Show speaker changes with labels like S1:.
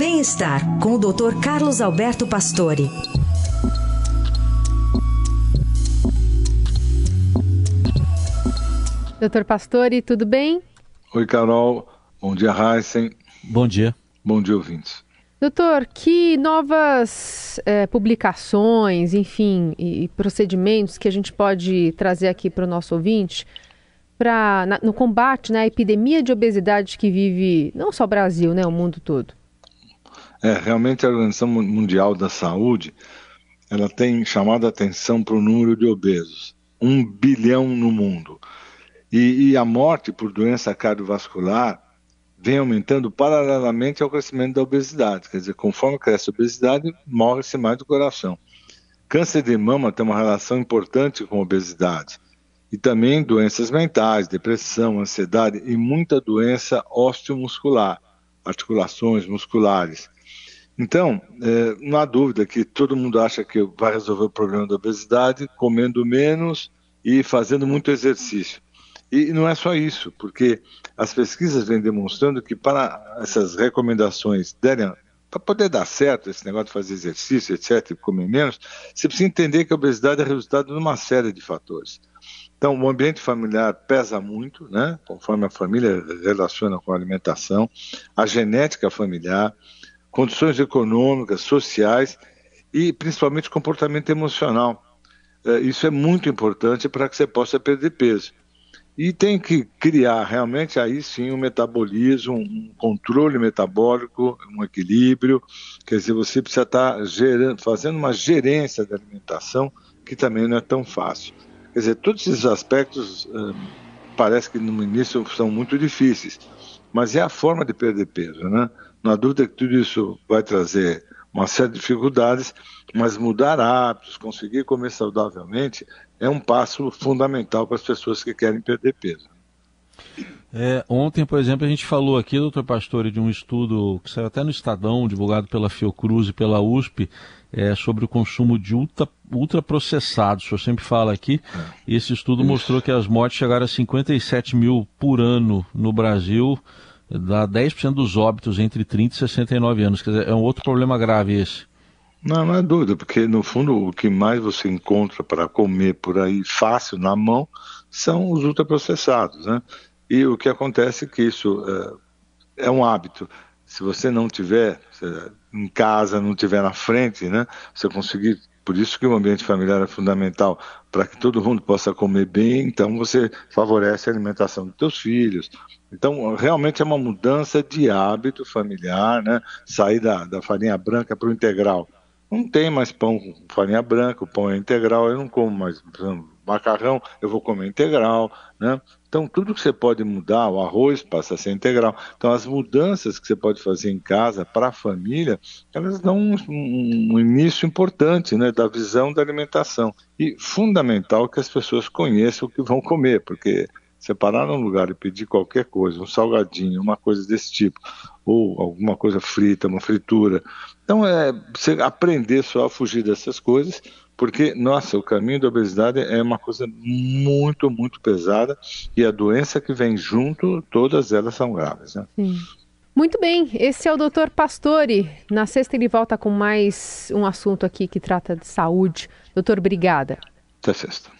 S1: Bem-estar com o Dr. Carlos Alberto Pastore.
S2: Doutor Pastore, tudo bem?
S3: Oi, Carol. Bom dia, Heisen.
S4: Bom dia.
S3: Bom dia, ouvintes.
S2: Doutor, que novas é, publicações, enfim, e, e procedimentos que a gente pode trazer aqui para o nosso ouvinte pra, na, no combate né, à epidemia de obesidade que vive não só o Brasil, né, o mundo todo?
S3: É, realmente a Organização Mundial da Saúde ela tem chamado a atenção para o número de obesos. Um bilhão no mundo. E, e a morte por doença cardiovascular vem aumentando paralelamente ao crescimento da obesidade. Quer dizer, conforme cresce a obesidade, morre-se mais do coração. Câncer de mama tem uma relação importante com a obesidade. E também doenças mentais, depressão, ansiedade e muita doença osteomuscular, articulações musculares. Então, é, não há dúvida que todo mundo acha que vai resolver o problema da obesidade comendo menos e fazendo muito exercício. E não é só isso, porque as pesquisas vêm demonstrando que para essas recomendações derem para poder dar certo esse negócio de fazer exercício, etc., e comer menos, você precisa entender que a obesidade é resultado de uma série de fatores. Então, o ambiente familiar pesa muito, né? conforme a família relaciona com a alimentação, a genética familiar, condições econômicas, sociais e principalmente comportamento emocional. É, isso é muito importante para que você possa perder peso. E tem que criar realmente aí sim um metabolismo, um controle metabólico, um equilíbrio. Quer dizer, você precisa estar gerando, fazendo uma gerência da alimentação, que também não é tão fácil. Quer dizer, todos esses aspectos uh, parece que no início são muito difíceis, mas é a forma de perder peso, né? Não há dúvida que tudo isso vai trazer uma série de dificuldades, mas mudar hábitos, conseguir comer saudavelmente, é um passo fundamental para as pessoas que querem perder peso.
S4: É, ontem, por exemplo, a gente falou aqui, doutor Pastore, de um estudo que saiu até no Estadão, divulgado pela Fiocruz e pela USP, é, sobre o consumo de ultra, ultraprocessados. O senhor sempre fala aqui. É. Esse estudo Isso. mostrou que as mortes chegaram a 57 mil por ano no Brasil, dá 10% dos óbitos entre 30 e 69 anos. Quer dizer, é um outro problema grave esse.
S3: Não, não é dúvida, porque no fundo o que mais você encontra para comer por aí fácil na mão são os ultraprocessados, né? E o que acontece é que isso é, é um hábito. Se você não tiver em casa, não tiver na frente, né? Você conseguir por isso que o ambiente familiar é fundamental para que todo mundo possa comer bem. Então você favorece a alimentação dos seus filhos. Então realmente é uma mudança de hábito familiar, né? Sair da, da farinha branca para o integral. Não tem mais pão com farinha branca, o pão é integral, eu não como mais macarrão, eu vou comer integral, né? Então tudo que você pode mudar, o arroz passa a ser integral. Então as mudanças que você pode fazer em casa para a família, elas dão um, um, um, início importante, né, da visão da alimentação e fundamental que as pessoas conheçam o que vão comer, porque separar num lugar e pedir qualquer coisa, um salgadinho, uma coisa desse tipo, ou alguma coisa frita, uma fritura. Então é você aprender só a fugir dessas coisas, porque, nossa, o caminho da obesidade é uma coisa muito, muito pesada e a doença que vem junto, todas elas são graves. Né?
S2: Sim. Muito bem, esse é o Dr. Pastore. Na sexta ele volta com mais um assunto aqui que trata de saúde. Doutor, obrigada.
S3: Até sexta.